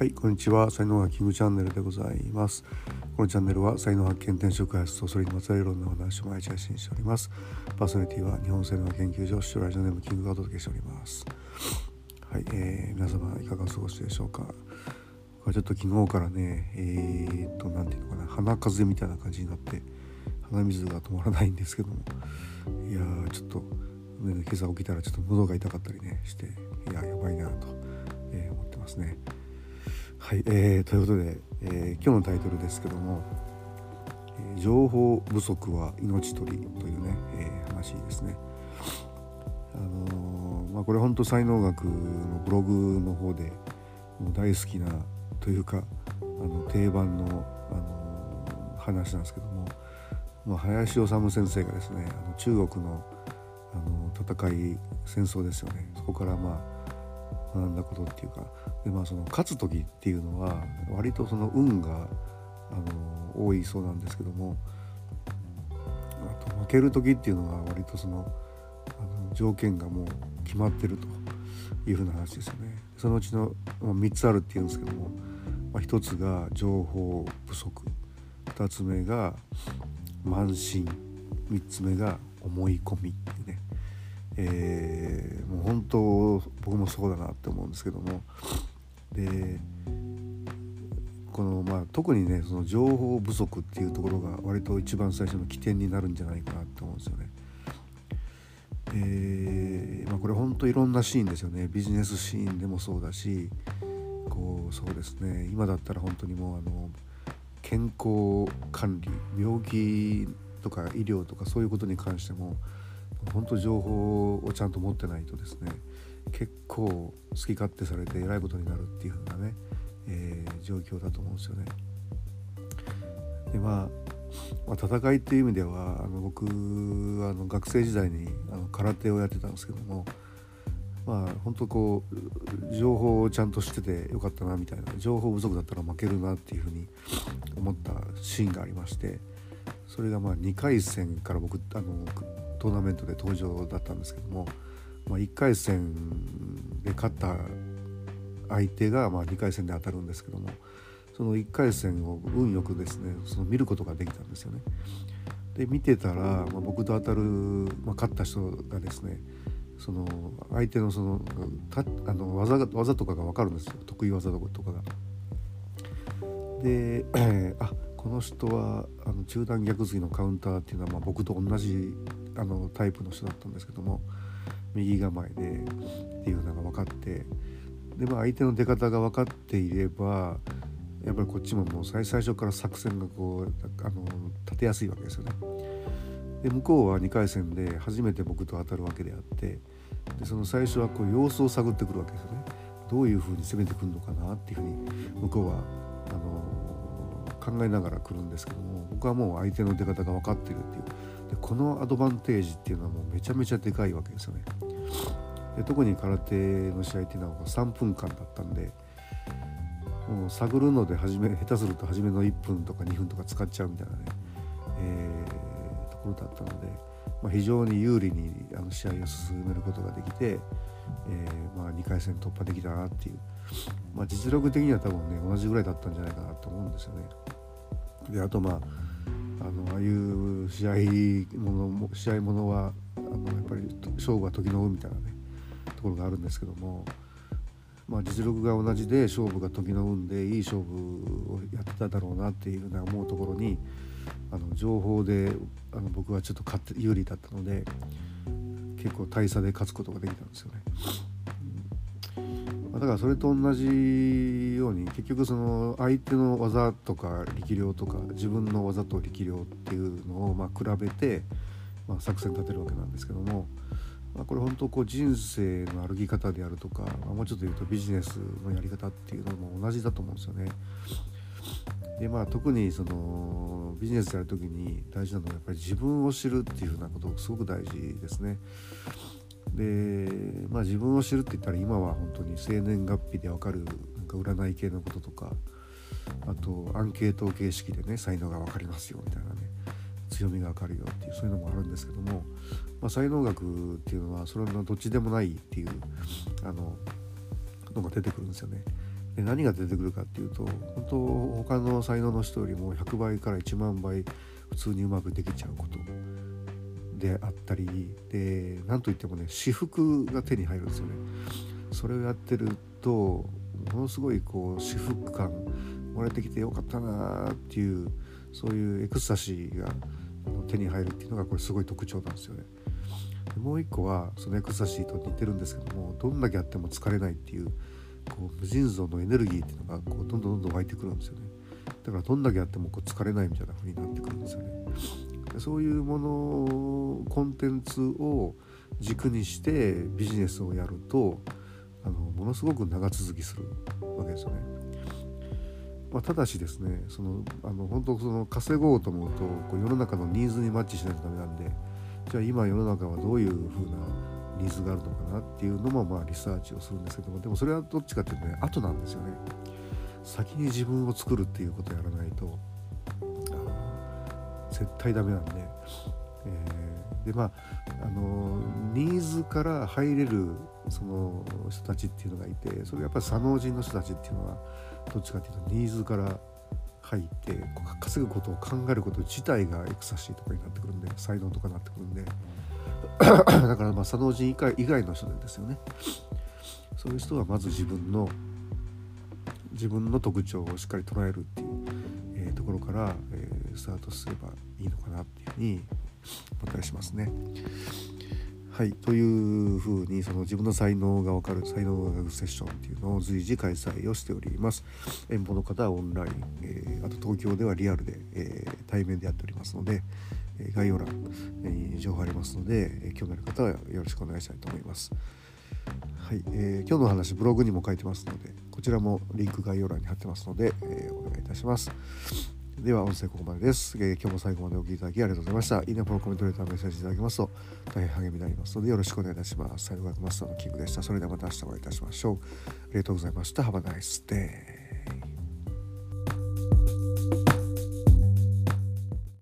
はいこんにちは。才能がキングチャンネルでございます。このチャンネルは才能発見転職開発とそれにまつわるいろんなお話を毎日配信しております。パーソナリティは日本性能研究所視聴ラジオネームキングがお届けしております。はい、えー、皆様いかがお過ごしでしょうか。ちょっと昨日からねえー、っと何ていうのかな。鼻風邪みたいな感じになって鼻水が止まらないんですけども。いやーちょっと、ね、今朝起きたらちょっと喉が痛かったりねしていややばいなと、えー、思ってますね。はい、えー、ということで、えー、今日のタイトルですけども「情報不足は命取り」というね、えー、話ですね。あのー、まあ、これ本当才能学のブログの方でもう大好きなというかあの定番の、あの話なんですけども、まあ、林修先生がですねあの中国のあの戦い戦争ですよねそこからまあ学んだことっていうかでまあその勝つ時っていうのは割とその運があの多いそうなんですけどもあと負ける時っていうのは割とそのあの条件がもう決まってるというふうな話ですよね。そのうちの3つあるっていうんですけども、まあ、1つが情報不足2つ目が慢心3つ目が思い込みってね、えー、もう本当僕もそうだなって思うんですけども。でこのまあ特にねその情報不足っていうところが割と一番最初の起点になるんじゃないかなって思うんですよね。えまあ、これ本当いろんなシーンですよね。ビジネスシーンでもそうだしこうそうですね。今だったら本当にもうあの健康管理病気とか医療とかそういうことに関しても本当情報をちゃんと持ってないとですね結構好き勝手されてえらいことになるっていう風なね、えー、状況だと思うんですよね。でまあ、まあ、戦いっていう意味ではあの僕あの学生時代にあの空手をやってたんですけどもまあ本当こう情報をちゃんと知っててよかったなみたいな情報不足だったら負けるなっていうふうに思ったシーンがありましてそれがまあ2回戦から僕あのトーナメントで登場だったんですけどもまあ、1回戦で勝った相手がまあ2回戦で当たるんですけどもその1回戦を運よくですねその見ることができたんですよね。で見てたら、まあ、僕と当たる、まあ、勝った人がですねその相手のそのたあの技が技とかが分かるんですよ得意技とかが。で、えー、あこの人はあの中段逆継ぎのカウンターっていうのは、まあ、僕と同じあのタイプの人だったんですけども右構えでっていうのが分かってでまあ相手の出方が分かっていればやっぱりこっちももう最初から作戦がこうあの立てやすいわけですよね。で向こうは2回戦で初めて僕と当たるわけであってでその最初はこう様子を探ってくるわけですよね。どういうふうに攻めてくるのかなっていうふうに向こうはあの考えながら来るんですけども僕はもう相手の出方が分かってるっていうでこのアドバンテージっていうのはもうめちゃめちゃでかいわけですよね。で特に空手の試合っていうのは3分間だったんでもう探るので初め下手すると初めの1分とか2分とか使っちゃうみたいなね、えー、ところだったので、まあ、非常に有利にあの試合を進めることができて、えー、まあ、2回戦突破できたなっていう、まあ、実力的には多分ね同じぐらいだったんじゃないかなと思うんですよね。であとまああのああいう試合もの試合ものはあのやっぱり勝負は時の運みたいなねところがあるんですけども、まあ、実力が同じで勝負が時の運でいい勝負をやってただろうなっていうふうな思うところにあの情報であの僕はちょっと勝って有利だったので結構大差で勝つことができたんですよね。だからそれと同じように結局その相手の技とか力量とか自分の技と力量っていうのをま比べて、まあ、作戦立てるわけなんですけども、まあ、これ本当こう人生の歩き方であるとか、まあ、もうちょっと言うとビジネスのやり方っていうのも同じだと思うんですよね。でまあ特にそのビジネスやる時に大事なのはやっぱり自分を知るっていうふうなことすごく大事ですね。で、まあ、自分を知るって言ったら今は本当に生年月日で分かるなんか占い系のこととかあとアンケート形式でね才能が分かりますよみたいなね強みが分かるよっていうそういうのもあるんですけども、まあ、才能学っていうのはそれのどっちでもないっていうあののが出てくるんですよね。で何が出てくるかっていうと本当他の才能の人よりも100倍から1万倍普通にうまくできちゃうことであったりで何といってもね至福が手に入るんですよね。それをやってるとものすごいこう至福感生まれてきてよかったなっていうそういうエクスタシーが手に入るっていうのがこれすごい特徴なんですよねで。もう一個はそのエクスタシーと似てるんですけどもどんだけやっても疲れないっていうこう無尽蔵のエネルギーっていうのがこうどんどんどんどん湧いてくるんですよねだからどんだけやってもこう疲れないみたいな風になってくるんですよねそういうものコンテンツを軸にしてビジネスをやるとあのものすごく長続きするわけですよね。まあ、ただしですねそのあの本当その稼ごうと思うとこう世の中のニーズにマッチしないとダメなんでじゃあ今世の中はどういう風なニーズがあるのかなっていうのもまあリサーチをするんですけどもでもそれはどっちかっていうとね後なんですよね先に自分を作るっていうことをやらないと絶対ダメなんで、えー、でまああのニーズから入れるその人たちっていうのがいてそれやっぱり左脳人の人たちっていうのはどっちかっていうとニーズから入って稼ぐことを考えること自体がエクサシーとかになってくるんで才能とかになってくるんで。だからまあ左脳人以外以外の人ですよね。そういう人はまず自分の自分の特徴をしっかり捉えるっていう、えー、ところから、え、スタートすればいいのかなっていうふうに思ったりしますね。はいというふうにその自分の才能が分かる才能学セッションっていうのを随時開催をしております。遠方の方はオンライン、えー、あと東京ではリアルで、えー、対面でやっておりますので、え概要欄に情報ありますので、え興味ある方はよろしくお願いしたいと思います。はい、えー、今日の話ブログにも書いてますのでこちらもリンク概要欄に貼ってますので、えお願いいたします。では音声ここまでです、えー、今日も最後までお聴きいただきありがとうございました。いいね、フォロー、コメント、レター、メッセージいただけますと大変励みになりますのでよろしくお願いいたします。サイド学マスターのキングでした。それではまた明日お会いいたしましょう。ありがとうございました。Have a nice day.